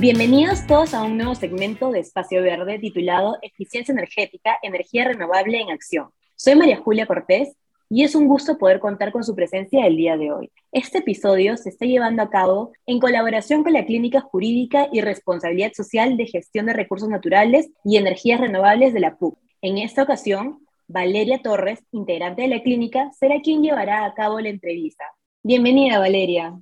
Bienvenidos todos a un nuevo segmento de Espacio Verde titulado Eficiencia Energética, Energía Renovable en Acción. Soy María Julia Cortés y es un gusto poder contar con su presencia el día de hoy. Este episodio se está llevando a cabo en colaboración con la Clínica Jurídica y Responsabilidad Social de Gestión de Recursos Naturales y Energías Renovables de la PUC. En esta ocasión, Valeria Torres, integrante de la clínica, será quien llevará a cabo la entrevista. Bienvenida, Valeria.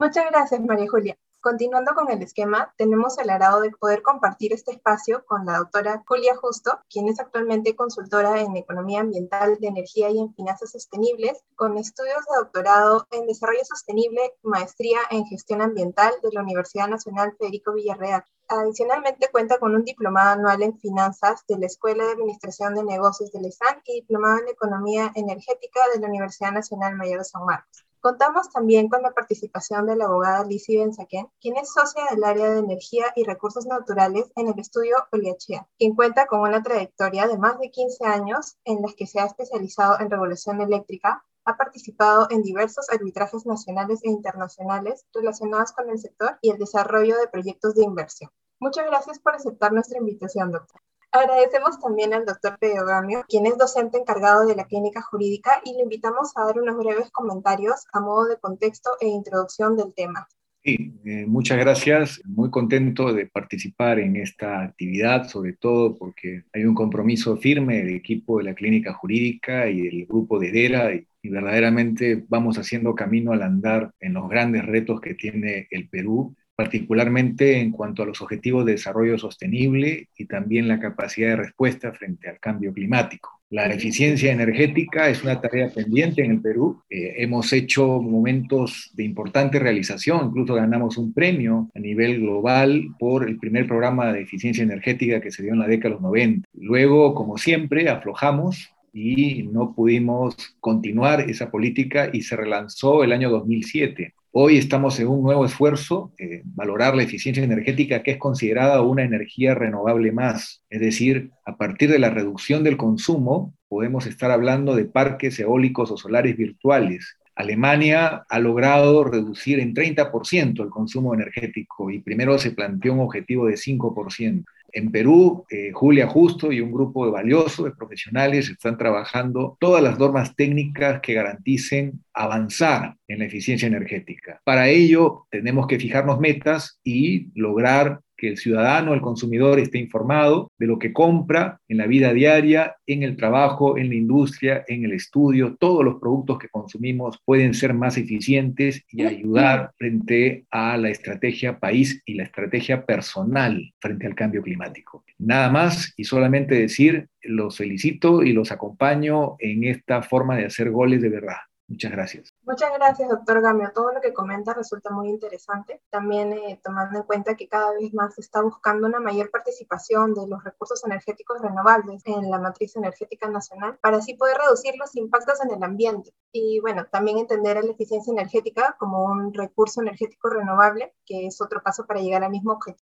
Muchas gracias, María Julia. Continuando con el esquema, tenemos el agrado de poder compartir este espacio con la doctora Julia Justo, quien es actualmente consultora en Economía Ambiental de Energía y en Finanzas Sostenibles, con estudios de doctorado en Desarrollo Sostenible, maestría en Gestión Ambiental de la Universidad Nacional Federico Villarreal. Adicionalmente cuenta con un diplomado anual en Finanzas de la Escuela de Administración de Negocios de ESAN y diplomado en Economía Energética de la Universidad Nacional Mayor de San Marcos. Contamos también con la participación de la abogada Lizzie Benzaquén, quien es socia del área de energía y recursos naturales en el estudio Oliachea, quien cuenta con una trayectoria de más de 15 años en las que se ha especializado en regulación eléctrica, ha participado en diversos arbitrajes nacionales e internacionales relacionados con el sector y el desarrollo de proyectos de inversión. Muchas gracias por aceptar nuestra invitación, doctor. Agradecemos también al doctor Pedro Gamio, quien es docente encargado de la clínica jurídica, y le invitamos a dar unos breves comentarios a modo de contexto e introducción del tema. Sí, eh, muchas gracias. Muy contento de participar en esta actividad, sobre todo porque hay un compromiso firme del equipo de la clínica jurídica y del grupo de DERA y verdaderamente vamos haciendo camino al andar en los grandes retos que tiene el Perú particularmente en cuanto a los objetivos de desarrollo sostenible y también la capacidad de respuesta frente al cambio climático. La eficiencia energética es una tarea pendiente en el Perú. Eh, hemos hecho momentos de importante realización, incluso ganamos un premio a nivel global por el primer programa de eficiencia energética que se dio en la década de los 90. Luego, como siempre, aflojamos y no pudimos continuar esa política y se relanzó el año 2007. Hoy estamos en un nuevo esfuerzo, eh, valorar la eficiencia energética que es considerada una energía renovable más. Es decir, a partir de la reducción del consumo, podemos estar hablando de parques eólicos o solares virtuales. Alemania ha logrado reducir en 30% el consumo energético y primero se planteó un objetivo de 5%. En Perú, eh, Julia Justo y un grupo de valioso de profesionales están trabajando todas las normas técnicas que garanticen avanzar en la eficiencia energética. Para ello, tenemos que fijarnos metas y lograr que el ciudadano, el consumidor esté informado de lo que compra en la vida diaria, en el trabajo, en la industria, en el estudio. Todos los productos que consumimos pueden ser más eficientes y ayudar frente a la estrategia país y la estrategia personal frente al cambio climático. Nada más y solamente decir, los felicito y los acompaño en esta forma de hacer goles de verdad. Muchas gracias. Muchas gracias, doctor Gamio. Todo lo que comenta resulta muy interesante. También eh, tomando en cuenta que cada vez más se está buscando una mayor participación de los recursos energéticos renovables en la matriz energética nacional para así poder reducir los impactos en el ambiente. Y bueno, también entender la eficiencia energética como un recurso energético renovable, que es otro paso para llegar al mismo objetivo.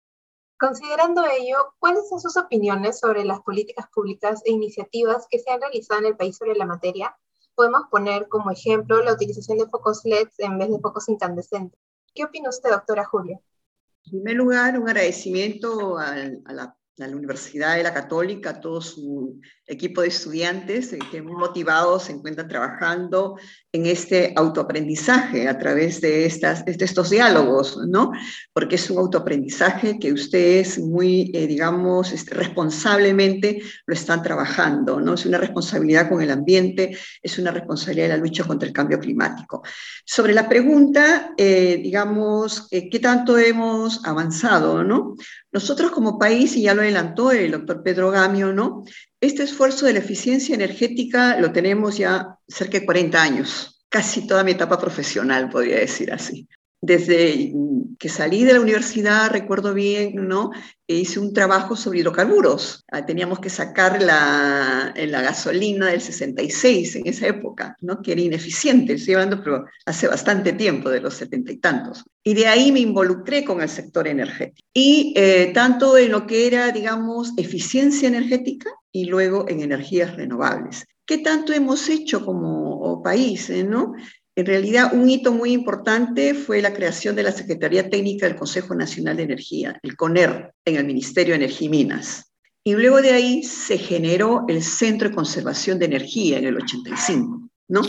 Considerando ello, ¿cuáles son sus opiniones sobre las políticas públicas e iniciativas que se han realizado en el país sobre la materia podemos poner como ejemplo la utilización de focos LED en vez de focos incandescentes. ¿Qué opina usted, doctora Julia? En primer lugar, un agradecimiento a, la, a la Universidad de la Católica, a todo su equipo de estudiantes eh, que muy motivados se encuentran trabajando en este autoaprendizaje a través de, estas, de estos diálogos, ¿no? Porque es un autoaprendizaje que ustedes muy, eh, digamos, este, responsablemente lo están trabajando, ¿no? Es una responsabilidad con el ambiente, es una responsabilidad de la lucha contra el cambio climático. Sobre la pregunta, eh, digamos, ¿qué tanto hemos avanzado, ¿no? Nosotros como país, y ya lo adelantó el doctor Pedro Gamio, ¿no? Este esfuerzo de la eficiencia energética lo tenemos ya cerca de 40 años, casi toda mi etapa profesional, podría decir así. Desde que salí de la universidad, recuerdo bien, ¿no? E hice un trabajo sobre hidrocarburos. Ah, teníamos que sacar la, gasolina del 66 en esa época, ¿no? que era ineficiente, estoy hablando, hace bastante tiempo, de los setenta y tantos. Y de ahí me involucré con el sector energético. Y eh, tanto en lo que era, digamos, eficiencia energética y luego en energías renovables. ¿Qué tanto hemos hecho como país? ¿no? En realidad, un hito muy importante fue la creación de la Secretaría Técnica del Consejo Nacional de Energía, el CONER, en el Ministerio de Energía y Minas. Y luego de ahí se generó el Centro de Conservación de Energía en el 85, ¿no?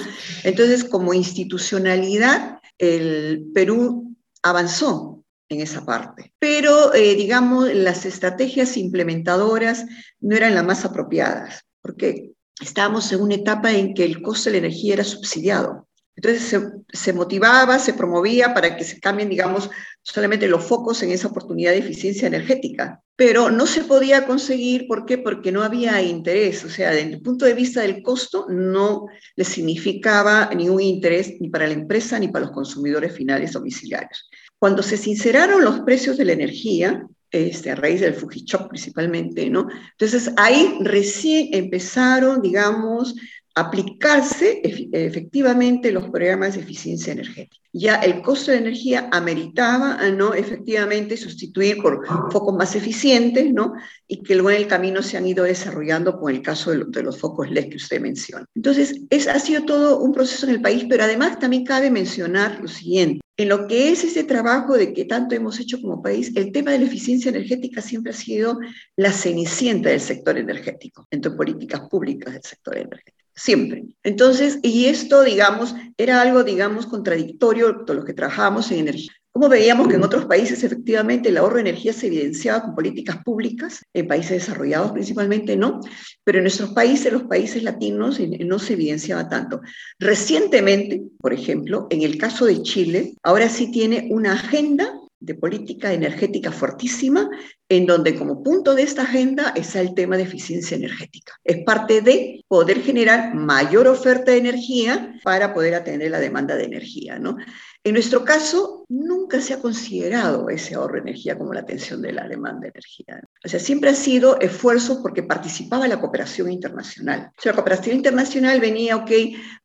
Entonces, como institucionalidad, el Perú avanzó en esa parte. Pero, eh, digamos, las estrategias implementadoras no eran las más apropiadas, porque estábamos en una etapa en que el costo de la energía era subsidiado. Entonces se, motivaba, se promovía para que se cambien, digamos, solamente los focos en esa oportunidad de eficiencia energética. Pero no se podía conseguir, ¿por qué? Porque no había interés. O sea, desde el punto de vista del costo, no le significaba ningún interés ni para la empresa ni para los consumidores finales domiciliarios. Cuando se sinceraron los precios de la energía, este, a raíz del Fujichok principalmente, ¿no? Entonces ahí recién empezaron, digamos, aplicarse efectivamente los programas de eficiencia energética. Ya el costo de energía ameritaba no efectivamente sustituir por focos más eficientes, ¿no? Y que luego en el camino se han ido desarrollando con el caso de, los focos LED que usted menciona. Entonces, es, ha sido todo un proceso en el país, pero además también cabe mencionar lo siguiente. En lo que es ese trabajo de que tanto hemos hecho como país, el tema de la eficiencia energética siempre ha sido la cenicienta del sector energético, entre políticas públicas del sector energético siempre. Entonces, y esto, digamos, era algo, digamos, contradictorio con los que trabajábamos en energía. Como veíamos que en otros países efectivamente el ahorro de energía se evidenciaba con políticas públicas, en países desarrollados principalmente no, pero en nuestros países, los países latinos, no se evidenciaba tanto. Recientemente, por ejemplo, en el caso de Chile, ahora sí tiene una agenda de política energética fortísima, en donde como punto de esta agenda está el tema de eficiencia energética. Es parte de poder generar mayor oferta de energía para poder atender la demanda de energía, ¿no? En nuestro caso, nunca se ha considerado ese ahorro de energía como la atención de la demanda de energía. O sea, siempre ha sido esfuerzo porque participaba la cooperación internacional. O sea, la cooperación internacional venía, ok,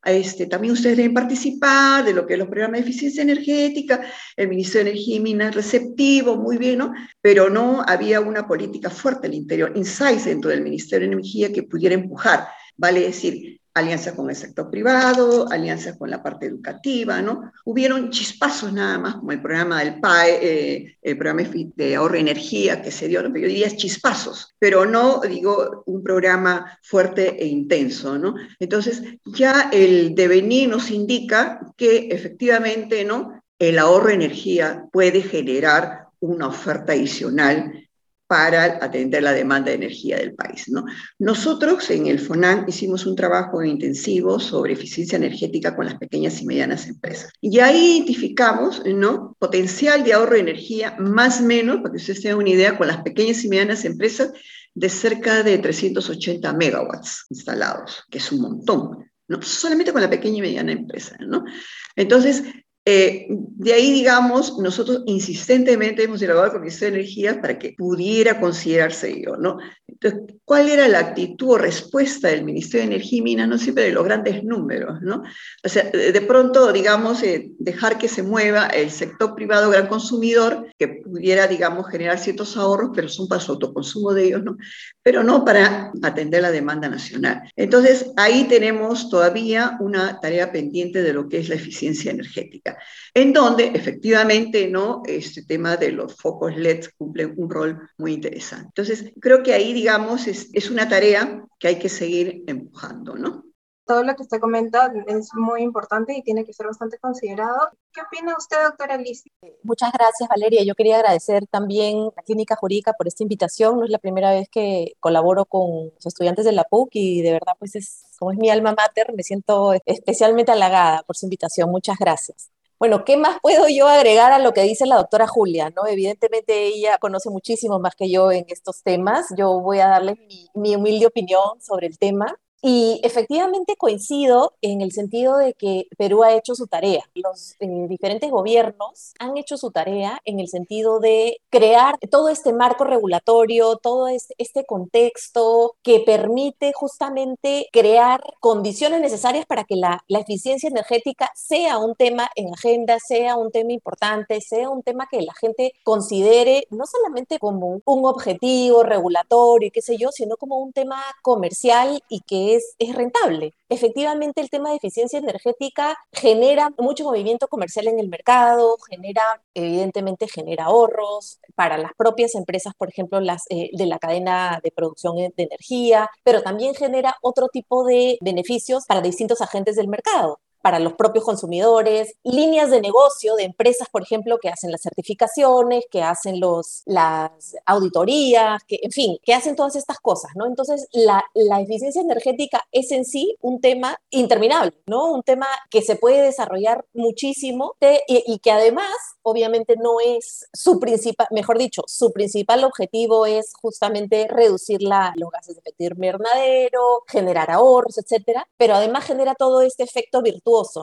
este, también ustedes deben participar de lo que es los programas de eficiencia energética, el Ministerio de Energía y Minas receptivo, muy bien, ¿no? Pero no había una política fuerte al interior, insights dentro del Ministerio de Energía que pudiera empujar, vale decir, alianzas con el sector privado, alianzas con la parte educativa, ¿no? Hubieron chispazos nada más, como el programa del PAE, eh, el programa de ahorro de energía que se dio, yo diría chispazos, pero no, digo, un programa fuerte e intenso, ¿no? Entonces, ya el devenir nos indica que efectivamente, ¿no? El ahorro de energía puede generar una oferta adicional para atender la demanda de energía del país. ¿no? Nosotros en el FONAN hicimos un trabajo intensivo sobre eficiencia energética con las pequeñas y medianas empresas. Y ahí identificamos ¿no? potencial de ahorro de energía más o menos, para que ustedes tengan una idea, con las pequeñas y medianas empresas de cerca de 380 megawatts instalados, que es un montón. ¿no? Solamente con la pequeña y mediana empresa. ¿no? Entonces, eh, de ahí, digamos, nosotros insistentemente hemos dialogado con el Ministerio de Energía para que pudiera considerarse ello, ¿no? Entonces, ¿cuál era la actitud o respuesta del Ministerio de Energía y Minas? No siempre de los grandes números, ¿no? O sea, de pronto, digamos, eh, dejar que se mueva el sector privado gran consumidor, que pudiera, digamos, generar ciertos ahorros, pero son para su autoconsumo de ellos, ¿no? Pero no para atender la demanda nacional. Entonces, ahí tenemos todavía una tarea pendiente de lo que es la eficiencia energética en donde efectivamente ¿no? este tema de los focos LED cumple un rol muy interesante. Entonces, creo que ahí, digamos, es, es una tarea que hay que seguir empujando, ¿no? todo lo que usted comenta es muy importante y tiene que ser bastante considerado. ¿Qué opina usted, doctora Liz? Muchas gracias, Valeria. Yo quería agradecer también a la Clínica Jurídica por esta invitación. No es la primera vez que colaboro con los estudiantes de la PUC y de verdad, pues es, como es mi alma mater, me siento especialmente halagada por su invitación. Muchas gracias. Bueno, ¿qué más puedo yo agregar a lo que dice la doctora Julia? ¿no? Evidentemente ella conoce muchísimo más que yo en estos temas. Yo voy a darle mi, mi humilde opinión sobre el tema. Y efectivamente coincido en el sentido de que Perú ha hecho su tarea. Los eh, diferentes gobiernos han hecho su tarea en el sentido de crear todo este marco regulatorio, todo este, contexto que permite justamente crear condiciones necesarias para que la, la eficiencia energética sea un tema en agenda, sea un tema importante, sea un tema que la gente considere no solamente como un objetivo regulatorio qué sé yo, sino como un tema comercial y que es, rentable. Efectivamente, el tema de eficiencia energética genera mucho movimiento comercial en el mercado, genera, evidentemente, genera ahorros para las propias empresas, por ejemplo, las eh, de la cadena de producción de energía, pero también genera otro tipo de beneficios para distintos agentes del mercado para los propios consumidores, líneas de negocio de empresas, por ejemplo, que hacen las certificaciones, que hacen los, las auditorías, que, en fin, que hacen todas estas cosas, ¿no? Entonces, la, la eficiencia energética es en sí un tema interminable, ¿no? Un tema que se puede desarrollar muchísimo y, y que además obviamente no es su principal, mejor dicho, su principal objetivo es justamente reducir la, los gases de efecto invernadero, generar ahorros, etcétera, pero además genera todo este efecto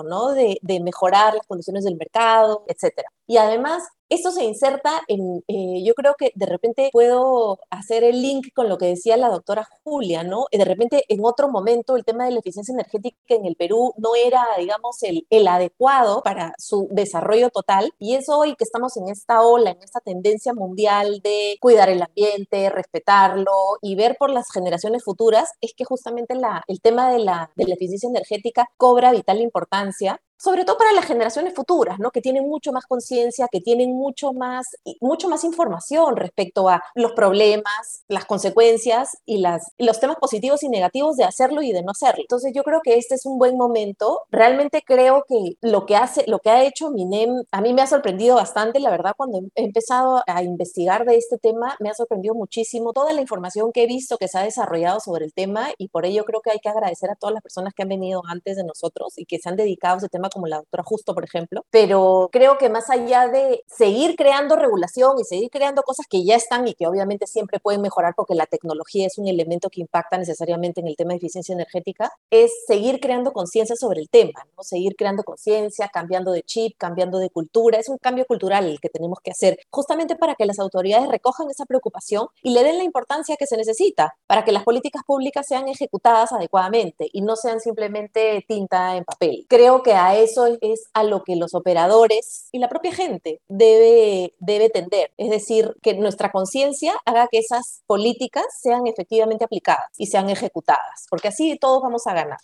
¿no? De, de mejorar las condiciones del mercado, etcétera. Y además esto se inserta en, eh, yo creo que de repente puedo hacer el link con lo que decía la doctora Julia, ¿no? De repente en otro momento el tema de la eficiencia energética en el Perú no era, digamos, el, el adecuado para su desarrollo total y es hoy que estamos en esta ola, en esta tendencia mundial de cuidar el ambiente, respetarlo y ver por las generaciones futuras, es que justamente el tema de la, de la eficiencia energética cobra vital importancia sobre todo para las generaciones futuras, ¿no? que tienen mucho más conciencia, que tienen mucho más, mucho más información respecto a los problemas, las consecuencias y las, los temas positivos y negativos de hacerlo y de no hacerlo. Entonces yo creo que este es un buen momento. Realmente creo que lo que, hace, lo que ha hecho MINEM a mí me ha sorprendido bastante, la verdad, cuando he empezado a investigar de este tema, me ha sorprendido muchísimo toda la información que he visto que se ha desarrollado sobre el tema y por ello creo que hay que agradecer a todas las personas que han venido antes de nosotros y que se han dedicado a este tema como la doctora Justo, por ejemplo, pero creo que más allá de seguir creando regulación y seguir creando cosas que ya están y que obviamente siempre pueden mejorar porque la tecnología es un elemento que impacta necesariamente en el tema de eficiencia energética, es seguir creando conciencia sobre el tema, ¿no? seguir creando conciencia, cambiando de chip, cambiando de cultura, es un cambio cultural el que tenemos que hacer, justamente para que las autoridades recojan esa preocupación y le den la importancia que se necesita, para que las políticas públicas sean ejecutadas adecuadamente y no sean simplemente tinta en papel. Creo que a eso es a lo que los operadores y la propia gente debe, debe tender. Es decir, que nuestra conciencia haga que esas políticas sean efectivamente aplicadas y sean ejecutadas, porque así todos vamos a ganar.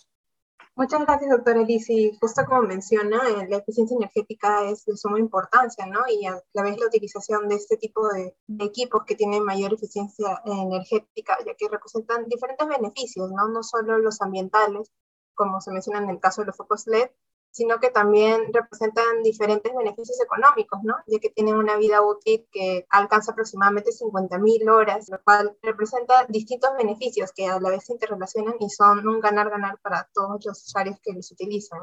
Muchas gracias, doctora Lisi. Justo como menciona, eh, la eficiencia energética es de suma importancia, ¿no? Y a la vez la utilización de este tipo de, de, equipos que tienen mayor eficiencia energética, ya que representan diferentes beneficios, ¿no? No solo los ambientales, como se menciona en el caso de los focos LED, sino que también representan diferentes beneficios económicos, ¿no? Ya que tienen una vida útil que alcanza aproximadamente 50.000 horas, lo cual representa distintos beneficios que a la vez se interrelacionan y son un ganar-ganar para todos los usuarios que los utilizan.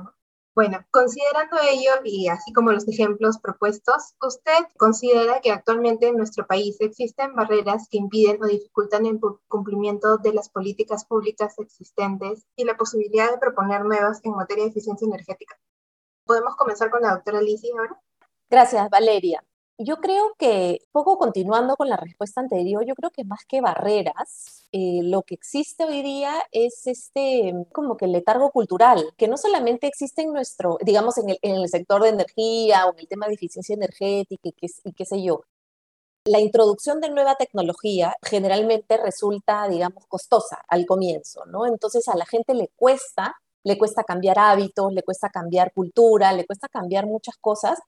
Bueno, considerando ello y así como los ejemplos propuestos, ¿usted considera que actualmente en nuestro país existen barreras que impiden o dificultan el cumplimiento de las políticas públicas existentes y la posibilidad de proponer nuevas en materia de eficiencia energética? ¿Podemos comenzar con la doctora Lizzie ahora? Gracias, Valeria. Yo creo que, poco continuando con la respuesta anterior, yo creo que más que barreras, eh, lo que existe hoy día es este, como que el letargo cultural, que no solamente existe en nuestro, digamos, en el, sector de energía o en el tema de eficiencia energética y qué, y qué sé yo. La introducción de nueva tecnología generalmente resulta, digamos, costosa al comienzo, ¿no? Entonces a la gente le cuesta le cuesta cambiar hábitos, le cuesta cambiar cultura, le cuesta cambiar muchas cosas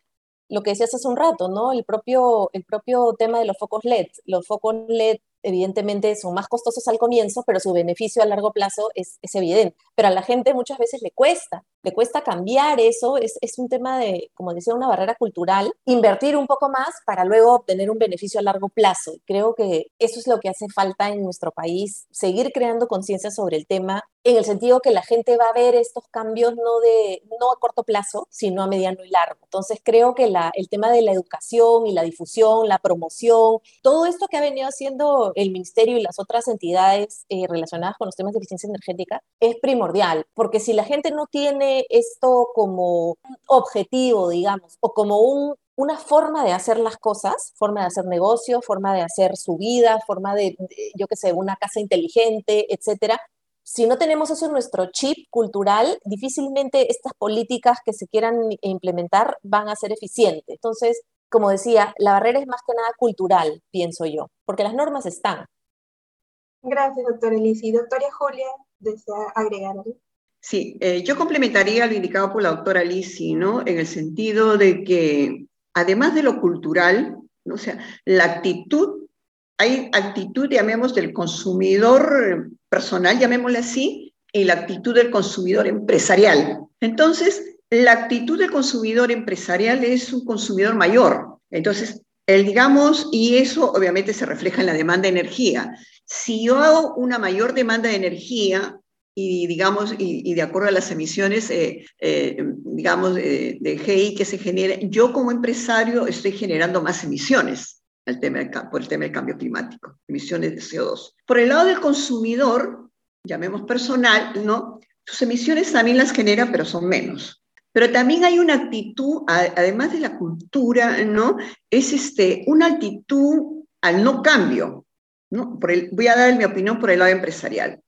lo que decías hace un rato, ¿no? El propio, el propio tema de los focos LED. Los focos LED evidentemente son más costosos al comienzo, pero su beneficio a largo plazo es, es evidente. Pero a la gente muchas veces le cuesta, cuesta cambiar eso, es, es, un tema de, como decía, una barrera cultural, invertir un poco más para luego obtener un beneficio a largo plazo. Creo que eso es lo que hace falta en nuestro país, seguir creando conciencia sobre el tema, en el sentido que la gente va a ver estos cambios no, de, no a corto plazo, sino a mediano y largo. Entonces creo que la, el tema de la educación y la difusión, la promoción, todo esto que ha venido haciendo el Ministerio y las otras entidades eh, relacionadas con los temas de eficiencia energética es primordial, porque si la gente no tiene esto como objetivo, digamos, o como un, una forma de hacer las cosas, forma de hacer negocio, forma de hacer su vida, forma de, de yo qué sé, una casa inteligente, etcétera, si no tenemos eso en nuestro chip cultural, difícilmente estas políticas que se quieran implementar van a ser eficientes. Entonces, como decía, la barrera es más que nada cultural, pienso yo, porque las normas están. Gracias, doctora Elisi. Doctora Julia, desea agregar algo. Sí, eh, yo complementaría lo indicado por la doctora Lisi, ¿no? En el sentido de que, además de lo cultural, ¿no? o sea, la actitud, hay actitud, llamemos, del consumidor personal, llamémosle así, y la actitud del consumidor empresarial. Entonces, la actitud del consumidor empresarial es un consumidor mayor. Entonces, el, digamos, y eso obviamente se refleja en la demanda de energía. Si yo hago una mayor demanda de energía, y digamos, y, de acuerdo a las emisiones, eh, eh, digamos, de, GI que se genera, yo como empresario estoy generando más emisiones el tema por el tema del cambio climático, emisiones de CO2. Por el lado del consumidor, llamemos personal, ¿no? Sus emisiones también las genera, pero son menos. Pero también hay una actitud, además de la cultura, ¿no? Es este, una actitud al no cambio, ¿no? Por el, voy a dar mi opinión por el lado empresarial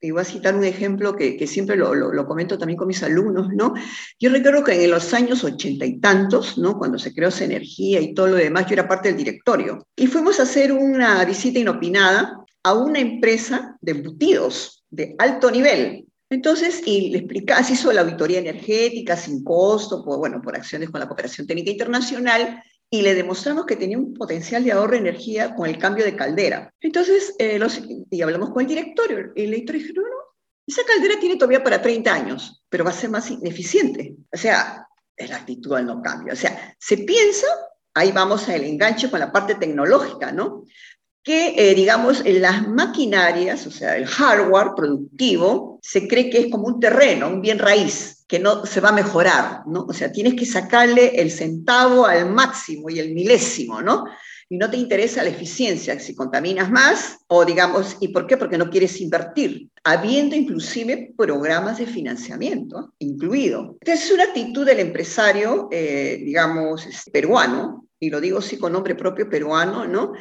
y voy a citar un ejemplo que, siempre lo, lo, comento también con mis alumnos, ¿no? Yo recuerdo que en los años ochenta y tantos, ¿no? Cuando se creó energía y todo lo demás, yo era parte del directorio. Y fuimos a hacer una visita inopinada a una empresa de embutidos de alto nivel. Entonces, y le explicaba, se hizo la auditoría energética sin costo, por, bueno, por acciones con la Cooperación Técnica Internacional, y le demostramos que tenía un potencial de ahorro de energía con el cambio de caldera. Entonces, eh, y hablamos con el directorio, el director dijo, no, no, esa caldera tiene todavía para 30 años, pero va a ser más ineficiente. O sea, la actitud no cambio. O sea, se piensa, ahí vamos al enganche con la parte tecnológica, ¿no? Que, eh, digamos, las maquinarias, o sea, el hardware productivo, se cree que es como un terreno, un bien raíz, que no se va a mejorar, ¿no? O sea, tienes que sacarle el centavo al máximo y el milésimo, ¿no? Y no te interesa la eficiencia, si contaminas más, o digamos, ¿y por qué? Porque no quieres invertir, habiendo inclusive programas de financiamiento incluido. Entonces, es una actitud del empresario, eh, digamos, peruano, y lo digo sí con nombre propio peruano, ¿no?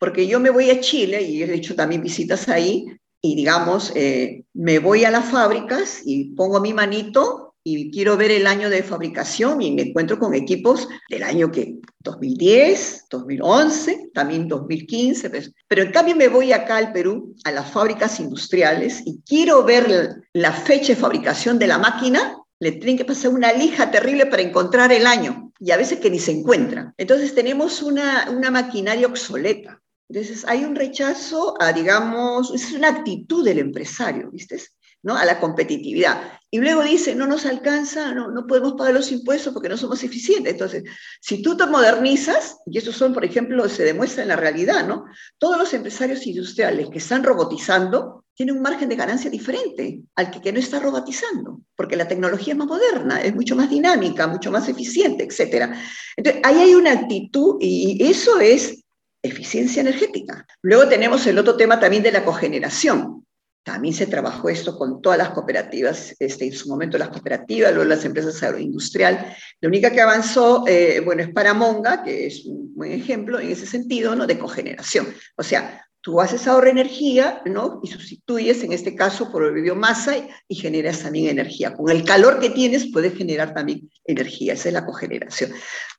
Porque yo me voy a Chile y he hecho también visitas ahí y digamos, eh, me voy a las fábricas y pongo mi manito y quiero ver el año de fabricación y me encuentro con equipos del año que 2010, 2011, también 2015, pues. pero en cambio me voy acá al Perú, a las fábricas industriales y quiero ver la fecha de fabricación de la máquina, le tienen que pasar una lija terrible para encontrar el año y a veces que ni se encuentra. Entonces tenemos una, una maquinaria obsoleta. Entonces, hay un rechazo a, digamos, es una actitud del empresario, ¿viste? ¿No? A la competitividad. Y luego dice, no nos alcanza, no, no podemos pagar los impuestos porque no somos eficientes. Entonces, si tú te modernizas, y eso son, por ejemplo, se demuestra en la realidad, ¿no? Todos los empresarios industriales que están robotizando tienen un margen de ganancia diferente al que, que no está robotizando, porque la tecnología es más moderna, es mucho más dinámica, mucho más eficiente, etc. Entonces, ahí hay una actitud y eso es eficiencia energética. Luego tenemos el otro tema también de la cogeneración. También se trabajó esto con todas las cooperativas, este, en su momento las cooperativas, luego las empresas agroindustrial. La única que avanzó, eh, bueno, es Paramonga, que es un buen ejemplo en ese sentido, ¿no? De cogeneración. O sea, tú haces ahorro energía, ¿no? Y sustituyes, en este caso, por biomasa y, y, generas también energía. Con el calor que tienes puedes generar también energía, esa es la cogeneración.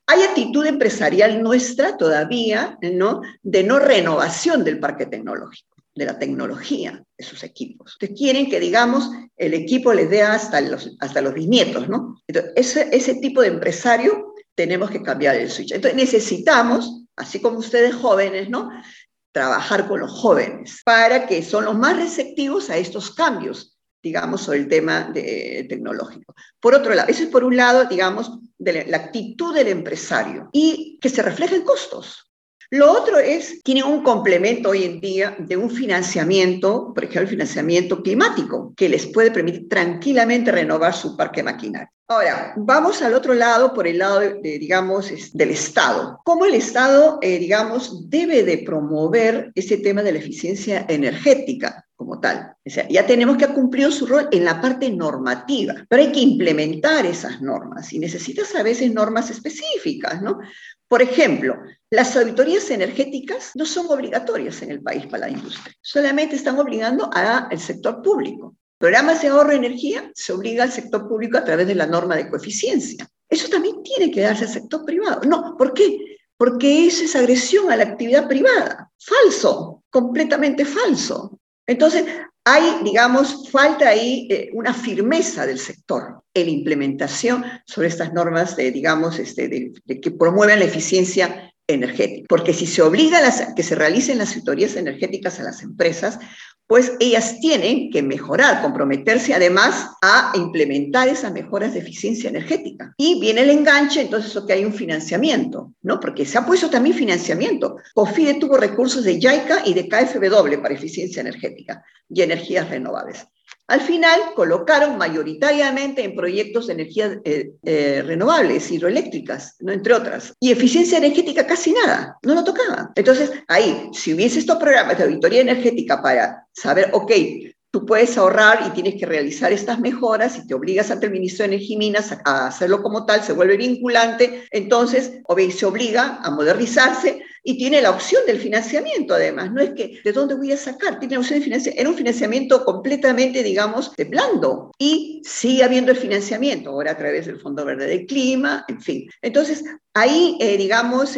Hay actitud empresarial nuestra todavía, ¿no? De no renovación del parque tecnológico, de la tecnología de sus equipos. Ustedes quieren que, digamos, el equipo les dé hasta los, hasta los bisnietos, ¿no? Entonces, ese, ese tipo de empresario tenemos que cambiar el switch. Entonces, necesitamos, así como ustedes jóvenes, ¿no? Trabajar con los jóvenes para que son los más receptivos a estos cambios digamos, sobre el tema de, tecnológico. Por otro lado, eso es por un lado, digamos, de la, actitud del empresario y que se refleja en costos. Lo otro es, tiene un complemento hoy en día de un financiamiento, por ejemplo, el financiamiento climático, que les puede permitir tranquilamente renovar su parque maquinario. Ahora, vamos al otro lado, por el lado, de, digamos, del Estado. ¿Cómo el Estado, eh, digamos, debe de promover ese tema de la eficiencia energética como tal? O sea, ya tenemos que cumplir su rol en la parte normativa, pero hay que implementar esas normas y necesitas a veces normas específicas, ¿no? Por ejemplo, las auditorías energéticas no son obligatorias en el país para la industria, solamente están obligando al sector público. Programas de ahorro de energía se obliga al sector público a través de la norma de coeficiencia. Eso también tiene que darse al sector privado. No, ¿por qué? Porque eso es agresión a la actividad privada. Falso, completamente falso. Entonces, hay, digamos, falta ahí eh, una firmeza del sector en implementación sobre estas normas, de, digamos, este, de, que promuevan la eficiencia energética. Porque si se obliga a que se realicen las auditorías energéticas a las empresas, pues ellas tienen que mejorar, comprometerse además a implementar esas mejoras de eficiencia energética. Y viene el enganche, entonces, que hay un financiamiento, ¿no? Porque se ha puesto también financiamiento. COFIDE tuvo recursos de JICA y de KfW para eficiencia energética y energías renovables. Al final colocaron mayoritariamente en proyectos de energías eh, eh, renovables, hidroeléctricas, ¿no? entre otras. Y eficiencia energética casi nada, no lo tocaban. Entonces, ahí, si hubiese estos programas de auditoría energética para saber, ok, tú puedes ahorrar y tienes que realizar estas mejoras y te obligas ante el ministro de Energía y Minas a hacerlo como tal, se vuelve vinculante, entonces se obliga a modernizarse y tiene la opción del financiamiento además, no es que de dónde voy a sacar, tiene la opción de financiamiento, era un financiamiento completamente, digamos, de blando y sigue habiendo el financiamiento, ahora a través del Fondo Verde del Clima, en fin. Entonces, Ahí, eh, digamos,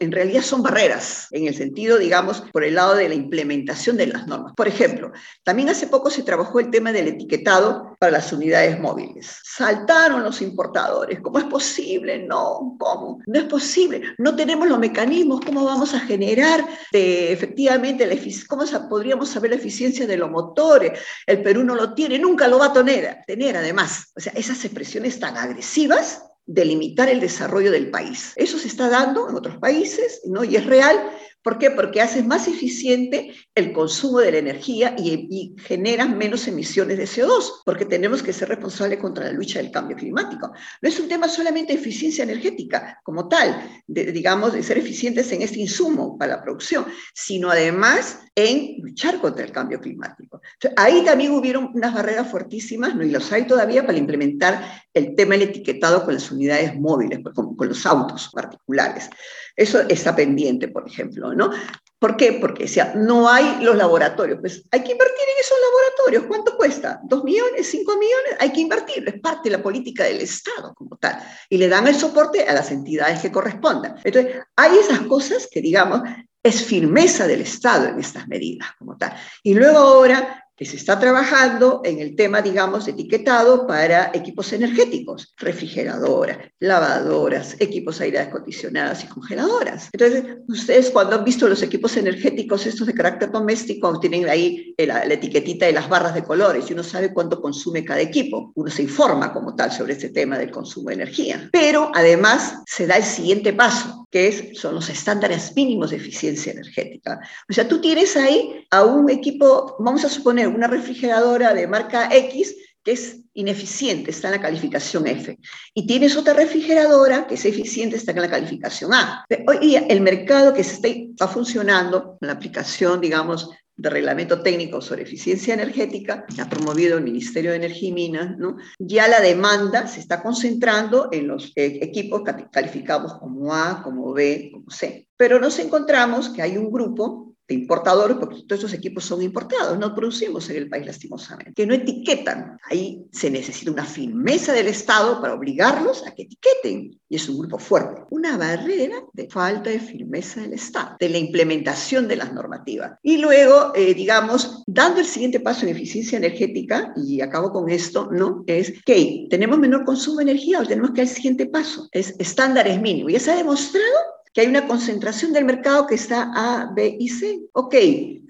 en realidad son barreras, en el sentido, digamos, por el lado de la implementación de las normas. Por ejemplo, también hace poco se trabajó el tema del etiquetado para las unidades móviles. Saltaron los importadores. ¿Cómo es posible? No, ¿cómo? No es posible. No tenemos los mecanismos. ¿Cómo vamos a generar efectivamente, la cómo podríamos saber la eficiencia de los motores? El Perú no lo tiene, nunca lo va a tener, tener además. O sea, esas expresiones tan agresivas delimitar el desarrollo del país. Eso se está dando en otros países, ¿no? Y es real, ¿Por qué? Porque haces más eficiente el consumo de la energía y, generas menos emisiones de CO2, porque tenemos que ser responsables contra la lucha del cambio climático. No es un tema solamente de eficiencia energética como tal, de, digamos, de ser eficientes en este insumo para la producción, sino además en luchar contra el cambio climático. ahí también hubieron unas barreras fuertísimas, ¿no? y los hay todavía para implementar el tema del etiquetado con las unidades móviles, con, con los autos particulares. Eso está pendiente, por ejemplo, ¿no? ¿Por qué? Porque decía, no hay los laboratorios. Pues hay que invertir en esos laboratorios. ¿Cuánto cuesta? ¿Dos millones? ¿Cinco millones? Hay que invertir. Es parte de la política del Estado como tal. Y le dan el soporte a las entidades que correspondan. Entonces, hay esas cosas que, digamos, es firmeza del Estado en estas medidas como tal. Y luego ahora se está trabajando en el tema, digamos, etiquetado para equipos energéticos, refrigeradoras, lavadoras, equipos aire acondicionados y congeladoras. Entonces, ustedes cuando han visto los equipos energéticos, estos de carácter doméstico, tienen ahí la, la etiquetita de las barras de colores y uno sabe cuánto consume cada equipo. Uno se informa como tal sobre este tema del consumo de energía. Pero además se da el siguiente paso, que es, son los estándares mínimos de eficiencia energética. O sea, tú tienes ahí a un equipo, vamos a suponer, una refrigeradora de marca X que es ineficiente, está en la calificación F. Y tienes otra refrigeradora que es eficiente, está en la calificación A. Hoy día el mercado que está, funcionando, la aplicación, digamos, de reglamento técnico sobre eficiencia energética, que ha promovido el Ministerio de Energía y Minas, ya la demanda se está concentrando en los eh, equipos calificados como A, como B, como C. Pero nos encontramos que hay un grupo importadores, porque todos esos equipos son importados, no producimos en el país lastimosamente, que no etiquetan. Ahí se necesita una firmeza del Estado para obligarlos a que etiqueten, y es un grupo fuerte. Una barrera de falta de firmeza del Estado, de la implementación de las normativas. Y luego, eh, digamos, dando el siguiente paso en eficiencia energética, y acabo con esto, ¿no? Es que tenemos menor consumo de energía, o tenemos que ir al siguiente paso, es estándares mínimos. Ya se ha demostrado que hay una concentración del mercado que está A, B y C. Ok,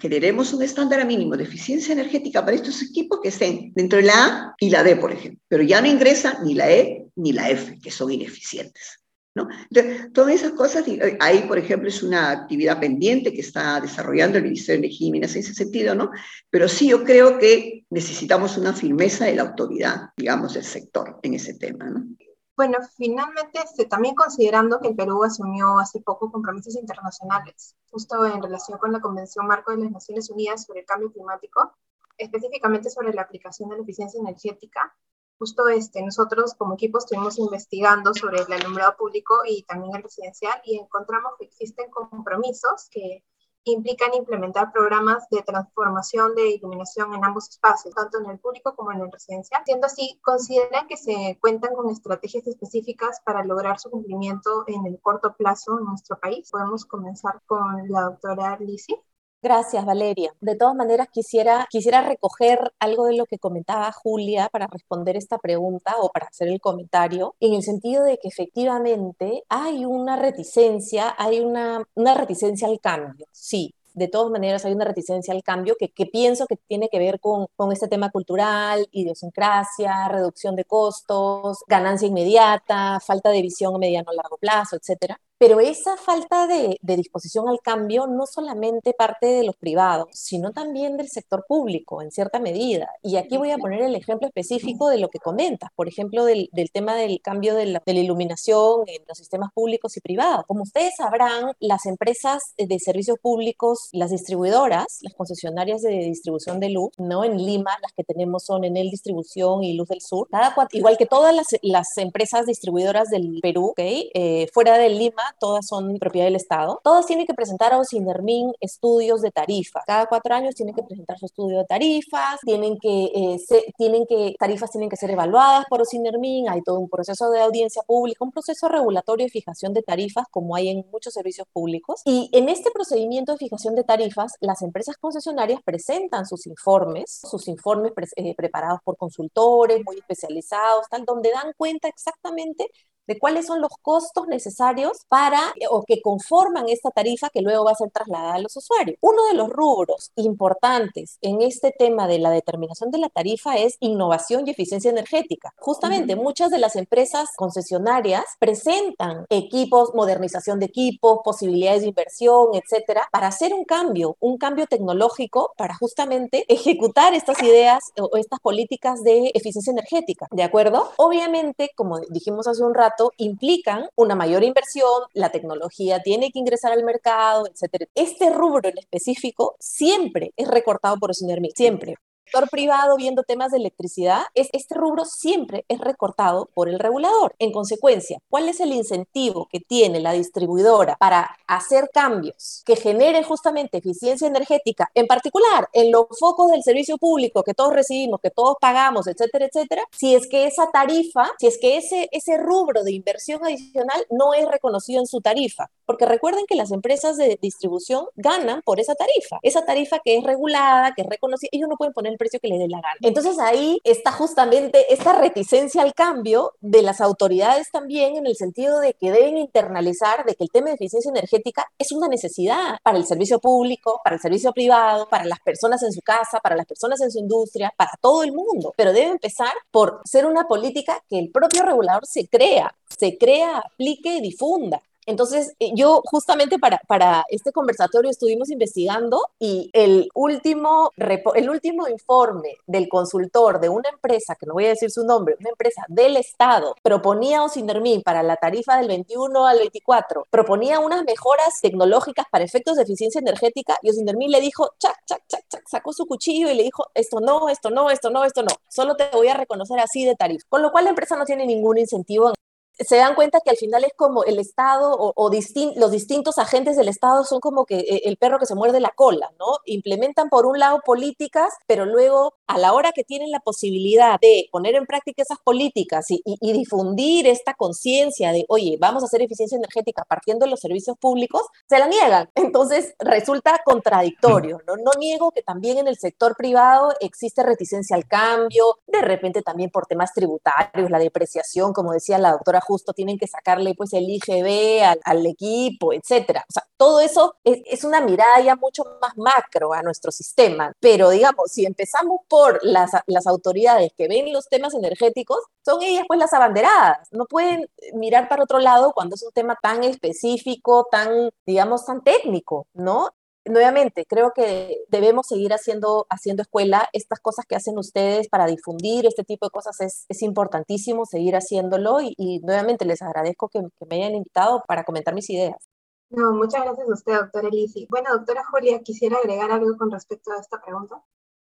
generemos un estándar mínimo de eficiencia energética para estos equipos que estén dentro de la A y la D, por ejemplo, pero ya no ingresa ni la E ni la F, que son ineficientes. ¿No? Entonces, todas esas cosas, eh, ahí, por ejemplo, es una actividad pendiente que está desarrollando el Ministerio de Energía y Minas en ese sentido, ¿no? Pero sí, yo creo que necesitamos una firmeza de la autoridad, digamos, del sector en ese tema, ¿no? Bueno, finalmente, este, también considerando que el Perú asumió hace poco compromisos internacionales, justo en relación con la Convención Marco de las Naciones Unidas sobre el Cambio Climático, específicamente sobre la aplicación de la eficiencia energética, justo este, nosotros como equipo estuvimos investigando sobre el alumbrado público y también el residencial y encontramos que existen compromisos que implican implementar programas de transformación de iluminación en ambos espacios, tanto en el público como en el residencial. Siendo así, ¿consideran que se cuentan con estrategias específicas para lograr su cumplimiento en el corto plazo en nuestro país? Podemos comenzar con la doctora Lisi. Gracias, Valeria. De todas maneras, quisiera, quisiera recoger algo de lo que comentaba Julia para responder esta pregunta o para hacer el comentario, en el sentido de que efectivamente hay una reticencia, hay una, una reticencia al cambio, sí, de todas maneras hay una reticencia al cambio que, pienso que tiene que ver con, con, este tema cultural, idiosincrasia, reducción de costos, ganancia inmediata, falta de visión a mediano largo plazo, etcétera. Pero esa falta de, disposición al cambio no solamente parte de los privados, sino también del sector público, en cierta medida. Y aquí voy a poner el ejemplo específico de lo que comentas, por ejemplo, del, tema del cambio de la, iluminación en los sistemas públicos y privados. Como ustedes sabrán, las empresas de servicios públicos, las distribuidoras, las concesionarias de distribución de luz, ¿no? En Lima, las que tenemos son Enel Distribución y Luz del Sur, cada igual que todas las, empresas distribuidoras del Perú, ¿okay? Eh, fuera de Lima, todas son propiedad del Estado. Todas tienen que presentar a OSINERMIN estudios de tarifa. Cada cuatro años tienen que presentar su estudio de tarifas, tienen que, eh, tienen que, tarifas tienen que ser evaluadas por OSINERMIN, hay todo un proceso de audiencia pública, un proceso regulatorio de fijación de tarifas como hay en muchos servicios públicos. Y en este procedimiento de fijación de tarifas, las empresas concesionarias presentan sus informes, sus informes eh, preparados por consultores muy especializados, tal, donde dan cuenta exactamente de cuáles son los costos necesarios para eh, o que conforman esta tarifa que luego va a ser trasladada a los usuarios. Uno de los rubros importantes en este tema de la determinación de la tarifa es innovación y eficiencia energética. Justamente muchas de las empresas concesionarias presentan equipos, modernización de equipos, posibilidades de inversión, etcétera, para hacer un cambio, un cambio tecnológico para justamente ejecutar estas ideas o estas políticas de eficiencia energética, ¿de acuerdo? Obviamente, como dijimos hace un rato, implican una mayor inversión, la tecnología tiene que ingresar al mercado, etc. Este rubro en específico siempre es recortado por Osinermic, siempre sector privado viendo temas de electricidad, es, este rubro siempre es recortado por el regulador. En consecuencia, ¿cuál es el incentivo que tiene la distribuidora para hacer cambios que generen justamente eficiencia energética, en particular en los focos del servicio público que todos recibimos, que todos pagamos, etcétera, etcétera? Si es que esa tarifa, si es que ese, ese rubro de inversión adicional no es reconocido en su tarifa. Porque recuerden que las empresas de distribución ganan por esa tarifa. Esa tarifa que es regulada, que es reconocida, ellos no pueden poner el precio que les dé la gana. Entonces ahí está justamente esta reticencia al cambio de las autoridades también en el sentido de que deben internalizar de que el tema de eficiencia energética es una necesidad para el servicio público, para el servicio privado, para las personas en su casa, para las personas en su industria, para todo el mundo. Pero debe empezar por ser una política que el propio regulador se crea, se crea, aplique y difunda. Entonces, eh, yo justamente para, para este conversatorio estuvimos investigando y el último, el último informe del consultor de una empresa, que no voy a decir su nombre, una empresa del Estado, proponía a Osinermin para la tarifa del 21 al 24, proponía unas mejoras tecnológicas para efectos de eficiencia energética y Osinermin le dijo, chac, chac, chac, chac, sacó su cuchillo y le dijo, esto no, esto no, esto no, esto no, solo te voy a reconocer así de tarifa. Con lo cual la empresa no tiene ningún incentivo se dan cuenta que al final es como el Estado o, los distintos agentes del Estado son como que eh, el perro que se muerde la cola, ¿no? Implementan por un lado políticas, pero luego a la hora que tienen la posibilidad de poner en práctica esas políticas y, difundir esta conciencia de, oye, vamos a hacer eficiencia energética partiendo de los servicios públicos, se la niegan. Entonces resulta contradictorio, ¿no? No niego que también en el sector privado existe reticencia al cambio, de repente también por temas tributarios, la depreciación, como decía la doctora justo tienen que sacarle pues el IGB al, equipo, etcétera. O sea, todo eso es, una mirada ya mucho más macro a nuestro sistema. Pero digamos, si empezamos por las, las autoridades que ven los temas energéticos, son ellas pues las abanderadas. No pueden mirar para otro lado cuando es un tema tan específico, tan, digamos, tan técnico, ¿no? Nuevamente, creo que debemos seguir haciendo, haciendo escuela. Estas cosas que hacen ustedes para difundir este tipo de cosas es, es importantísimo seguir haciéndolo y, nuevamente les agradezco que, que, me hayan invitado para comentar mis ideas. No, muchas gracias a usted, doctora Elisi. Bueno, doctora Julia, quisiera agregar algo con respecto a esta pregunta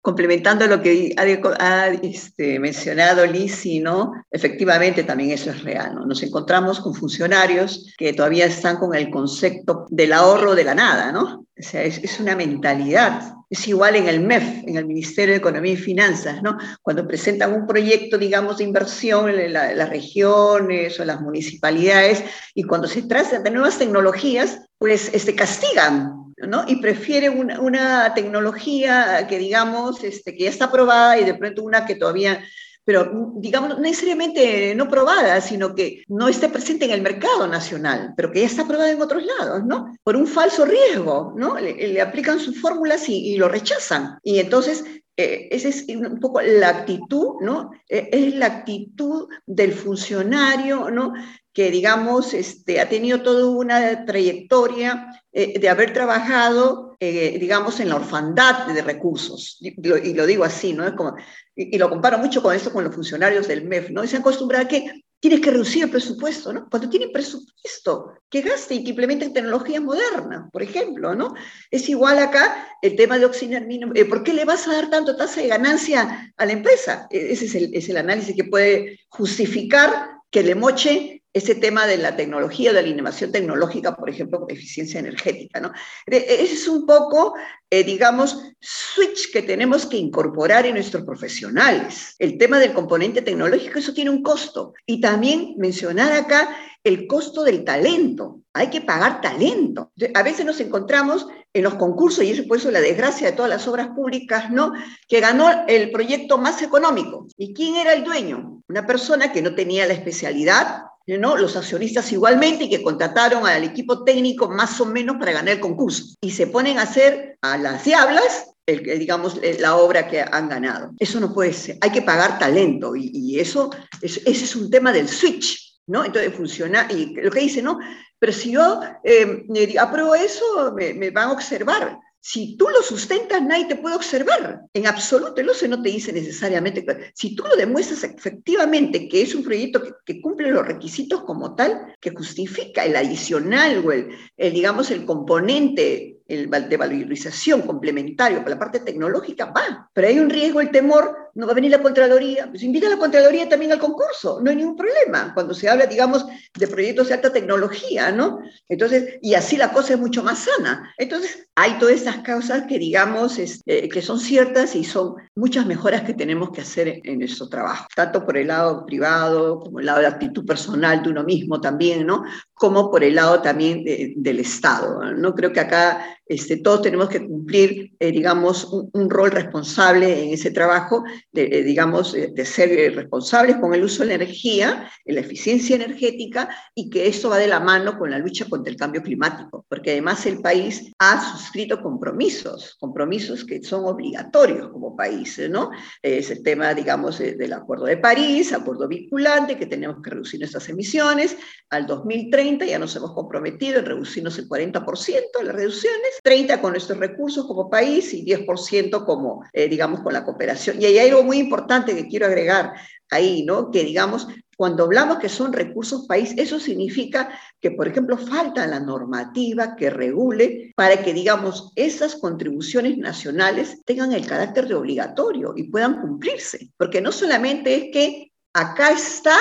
complementando lo que ha, este, mencionado Lisi, ¿no? Efectivamente también eso es real, ¿no? Nos encontramos con funcionarios que todavía están con el concepto del ahorro de la nada, ¿no? Es, una mentalidad. Es igual en el MEF, en el Ministerio de Economía y Finanzas, ¿no? Cuando presentan un proyecto, digamos, de inversión en las regiones o las municipalidades y cuando se trata de nuevas tecnologías, pues este, castigan ¿no? Y prefiere una, tecnología que digamos, este, que ya está aprobada y de pronto una que todavía pero digamos, no necesariamente no probada, sino que no esté presente en el mercado nacional, pero que ya está probada en otros lados, ¿no? Por un falso riesgo, ¿no? Le, aplican sus fórmulas y, lo rechazan. Y entonces eh, esa es un poco la actitud, ¿no? Eh, es la actitud del funcionario, ¿no? Que, digamos, este, ha tenido toda una trayectoria eh, de haber trabajado, digamos, en la orfandad de recursos. Y lo, digo así, ¿no? Es como, y, lo comparo mucho con esto con los funcionarios del MEF, ¿no? Se han acostumbrado a que tienes que reducir el presupuesto, ¿no? Cuando tienen presupuesto, que gaste y que implementen tecnología moderna, por ejemplo, ¿no? Es igual acá el tema de mínimo. Eh, ¿Por qué le vas a dar tanto tasa de ganancia a la empresa? E, ese es el, es el análisis que puede justificar que le moche ese tema de la tecnología, de la innovación tecnológica, por ejemplo, con eficiencia energética. ¿no? Ese es un poco, eh, digamos, switch que tenemos que incorporar en nuestros profesionales. El tema del componente tecnológico, eso tiene un costo. Y también mencionar acá el costo del talento. Hay que pagar talento. A veces nos encontramos en los concursos, y eso es por eso la desgracia de todas las obras públicas, ¿no? Que ganó el proyecto más económico. ¿Y quién era el dueño? Una persona que no tenía la especialidad, ¿no? los accionistas igualmente y que contrataron al equipo técnico más o menos para ganar el concurso. Y se ponen a hacer a las diablas el, digamos, la obra que han ganado. Eso no puede ser. Hay que pagar talento y, eso, ese es un tema del switch, ¿no? Entonces funciona, y lo que dice, ¿no? Pero si yo eh, apruebo eso, me, me, van a observar. Si tú lo sustentas, nadie te puede observar. En absoluto, el OCE no te dice necesariamente. Si tú lo demuestras efectivamente que es un proyecto que, cumple los requisitos como tal, que justifica el adicional o el digamos, el componente el de valorización complementario para la parte tecnológica, va. Pero hay un riesgo, el temor, no va a venir la Contraloría, pues invita a la Contraloría también al concurso, no hay ningún problema, cuando se habla, digamos, de proyectos de alta tecnología, ¿no? Entonces, y así la cosa es mucho más sana. Entonces, hay todas esas causas que, digamos, este, que son ciertas y son muchas mejoras que tenemos que hacer en nuestro trabajo, tanto por el lado privado, como el lado de la actitud personal de uno mismo también, ¿no? Como por el lado también del Estado. No creo que acá este, todos tenemos que cumplir, eh, digamos, un, rol responsable en ese trabajo, eh, digamos, de ser eh, responsables con el uso de la energía, en la eficiencia energética, y que esto va de la mano con la lucha contra el cambio climático, porque además el país ha suscrito compromisos, compromisos que son obligatorios como país, ¿no? Es el tema, digamos, del Acuerdo de París, acuerdo vinculante, que tenemos que reducir nuestras emisiones al 2030, ya nos hemos comprometido en reducirnos el 40% de las reducciones, 30 con nuestros recursos como país y 10% como, eh, digamos, con la cooperación. Y hay algo muy importante que quiero agregar ahí, ¿no? Que digamos, cuando hablamos que son recursos país, eso significa que, por ejemplo, falta la normativa que regule para que, digamos, esas contribuciones nacionales tengan el carácter de obligatorio y puedan cumplirse. Porque no solamente es que acá está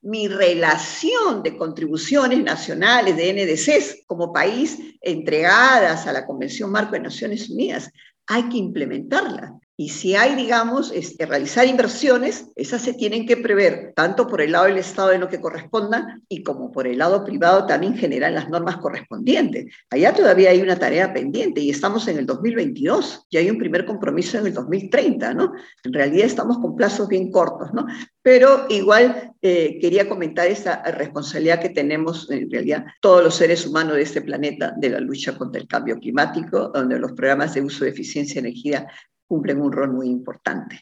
mi relación de contribuciones nacionales, de NDCs, como país entregadas a la Convención Marco de Naciones Unidas, hay que implementarla. Y si hay, digamos, este, realizar inversiones, esas se tienen que prever tanto por el lado del Estado en lo que corresponda y como por el lado privado también generar las normas correspondientes. Allá todavía hay una tarea pendiente y estamos en el 2022 y hay un primer compromiso en el 2030, ¿no? En realidad estamos con plazos bien cortos, ¿no? Pero igual eh, quería comentar esa responsabilidad que tenemos en realidad todos los seres humanos de este planeta de la lucha contra el cambio climático, donde los programas de uso de eficiencia de energía cumplen un rol muy importante.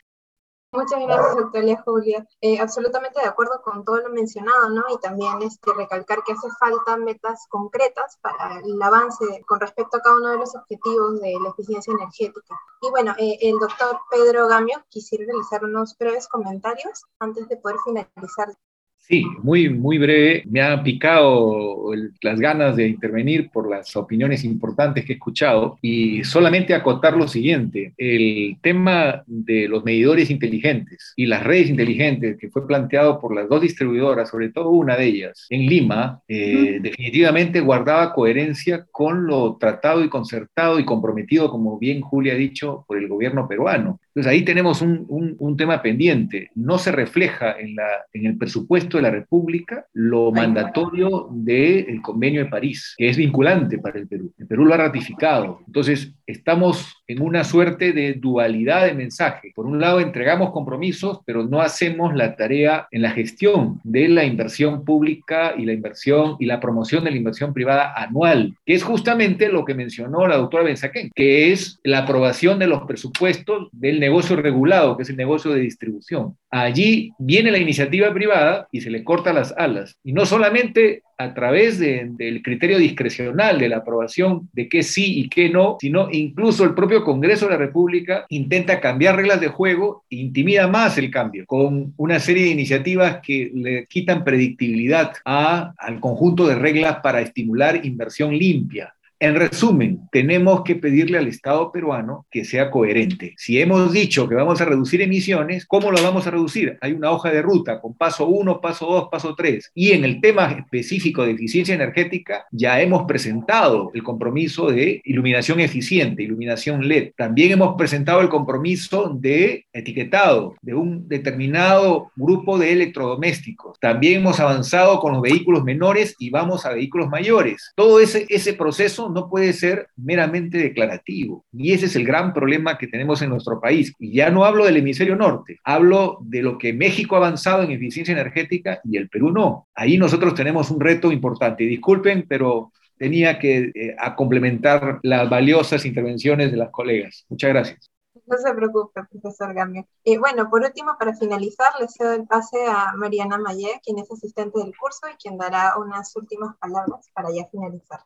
Muchas gracias, doctora Julia. Eh, absolutamente de acuerdo con todo lo mencionado, ¿no? Y también este, recalcar que hace falta metas concretas para el avance con respecto a cada uno de los objetivos de la eficiencia energética. Y bueno, eh, el doctor Pedro Gamio quisiera realizar unos breves comentarios antes de poder finalizar. Sí, muy, muy breve. Me ha picado las ganas de intervenir por las opiniones importantes que he escuchado y solamente acotar lo siguiente. El tema de los medidores inteligentes y las redes inteligentes que fue planteado por las dos distribuidoras, sobre todo una de ellas en Lima, eh, definitivamente guardaba coherencia con lo tratado y concertado y comprometido, como bien Julia ha dicho, por el gobierno peruano. Entonces ahí tenemos un, un, un tema pendiente. No se refleja en, la, en el presupuesto De la República lo mandatorio del Convenio de París, que es vinculante para el Perú. El Perú lo ha ratificado. Entonces, estamos en una suerte de dualidad de mensaje. Por un lado, entregamos compromisos, pero no hacemos la tarea en la gestión de la inversión pública y la inversión y la promoción de la inversión privada anual, que es justamente lo que mencionó la doctora Benzaquén, que es la aprobación de los presupuestos del negocio regulado, que es el negocio de distribución. Allí viene la iniciativa privada y se le corta las alas. Y no solamente a través del criterio discrecional de la aprobación de qué sí y qué no, sino incluso el propio Congreso de la República intenta cambiar reglas de juego e intimida más el cambio con una serie de iniciativas que le quitan predictibilidad al conjunto de reglas para estimular inversión limpia. En resumen, tenemos que pedirle al Estado peruano que sea coherente. Si hemos dicho que vamos a reducir emisiones, ¿cómo lo vamos a reducir? Hay una hoja de ruta con paso 1, paso 2, paso 3. Y en el tema específico de eficiencia energética, ya hemos presentado el compromiso de iluminación eficiente, iluminación LED. También hemos presentado el compromiso de etiquetado de un determinado grupo de electrodomésticos. También hemos avanzado con los vehículos menores y vamos a vehículos mayores. Todo ese, ese proceso no puede ser meramente declarativo. Y ese es el gran problema que tenemos en nuestro país. Y ya no hablo del hemisferio norte, hablo de lo que México ha avanzado en eficiencia energética y el Perú no. Ahí nosotros tenemos un reto importante. Disculpen, pero tenía que eh, complementar las valiosas intervenciones de las colegas. Muchas gracias. No se preocupe, profesor Gamio. Y bueno, por último, para finalizar, le cedo el pase a Mariana Mayé, quien es asistente del curso y quien dará unas últimas palabras para ya finalizar.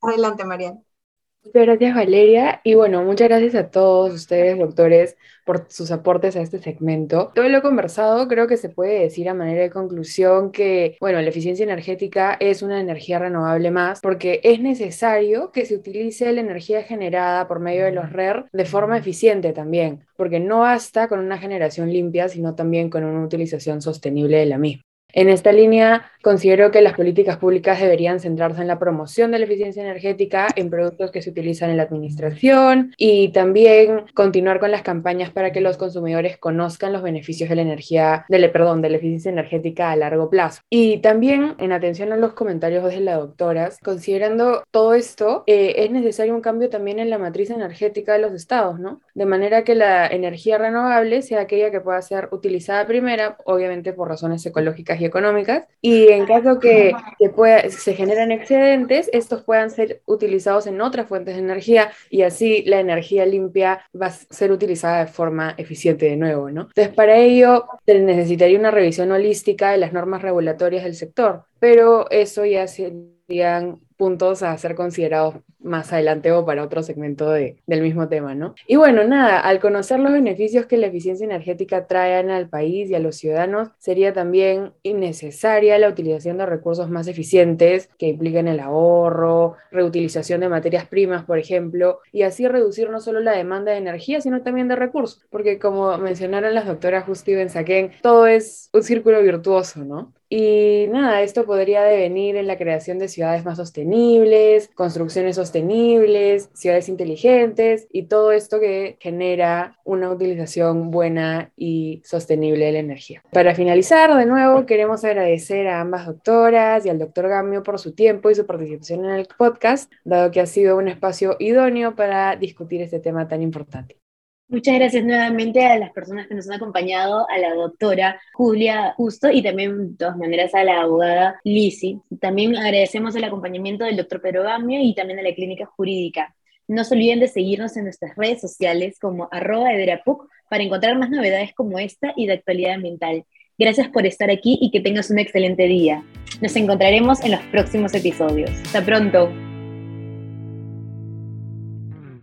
Adelante, Mariana. Muchas gracias, Valeria. Y bueno, muchas gracias a todos ustedes, doctores, por sus aportes a este segmento. Todo lo conversado creo que se puede decir a manera de conclusión que, bueno, la eficiencia energética es una energía renovable más porque es necesario que se utilice la energía generada por medio de los RER de forma eficiente también, porque no basta con una generación limpia, sino también con una utilización sostenible de la misma. En esta línea, considero que las políticas públicas deberían centrarse en la promoción de la eficiencia energética en productos que se utilizan en la administración y también continuar con las campañas para que los consumidores conozcan los beneficios de la energía, de perdón, de la eficiencia energética a largo plazo. Y también, en atención a los comentarios de la doctora, considerando todo esto, eh, es necesario un cambio también en la matriz energética de los estados, ¿no? De manera que la energía renovable sea aquella que pueda ser utilizada primera, obviamente por razones ecológicas y económicas, y en caso que, se generen excedentes, estos puedan ser utilizados en otras fuentes de energía y así la energía limpia va a ser utilizada de forma eficiente de nuevo, ¿no? Entonces, para ello se necesitaría una revisión holística de las normas regulatorias del sector, pero eso ya serían puntos a ser considerados más adelante o para otro segmento de, del mismo tema, ¿no? Y bueno, nada, al conocer los beneficios que la eficiencia energética trae al país y a los ciudadanos, sería también innecesaria la utilización de recursos más eficientes que impliquen el ahorro, reutilización de materias primas, por ejemplo, y así reducir no solo la demanda de energía, sino también de recursos, porque como mencionaron las doctoras Justi y Benzaquén, todo es un círculo virtuoso, ¿no? Y nada, esto podría devenir en la creación de ciudades más sostenibles, construcciones sostenibles, ciudades inteligentes y todo esto que genera una utilización buena y sostenible de la energía. Para finalizar, de nuevo, queremos agradecer a ambas doctoras y al doctor Gamio por su tiempo y su participación en el podcast, dado que ha sido un espacio idóneo para discutir este tema tan importante. Muchas gracias nuevamente a las personas que nos han acompañado, a la doctora Julia Justo y también de todas maneras a la abogada Lisi. También agradecemos el acompañamiento del doctor Pedro Gamio y también a la clínica jurídica. No se olviden de seguirnos en nuestras redes sociales como arroba ederapuc para encontrar más novedades como esta y de actualidad ambiental. Gracias por estar aquí y que tengas un excelente día. Nos encontraremos en los próximos episodios. Hasta pronto.